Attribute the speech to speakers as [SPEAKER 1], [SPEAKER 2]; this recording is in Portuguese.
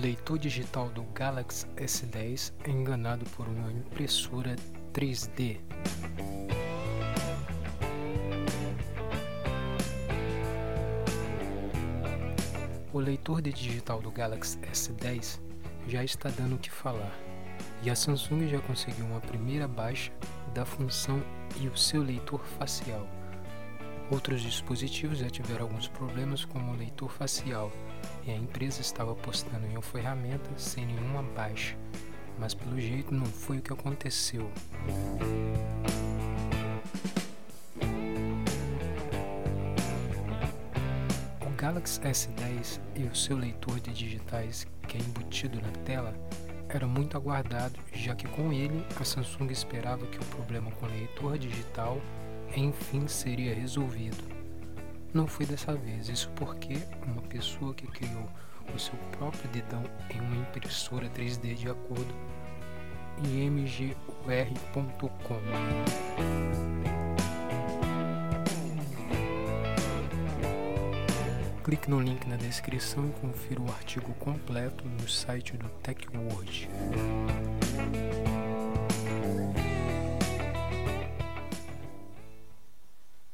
[SPEAKER 1] Leitor digital do Galaxy S10 é enganado por uma impressora 3D. O leitor de digital do Galaxy S10 já está dando o que falar, e a Samsung já conseguiu uma primeira baixa da função e o seu leitor facial. Outros dispositivos já tiveram alguns problemas como o leitor facial e a empresa estava apostando em uma ferramenta sem nenhuma baixa, mas pelo jeito não foi o que aconteceu. O Galaxy S10 e o seu leitor de digitais que é embutido na tela era muito aguardado, já que com ele a Samsung esperava que o problema com o leitor digital enfim seria resolvido. Não foi dessa vez, isso porque uma pessoa que criou o seu próprio dedão em uma impressora 3D de acordo imgur.com. Clique no link na descrição e confira o artigo completo no site do TechWord.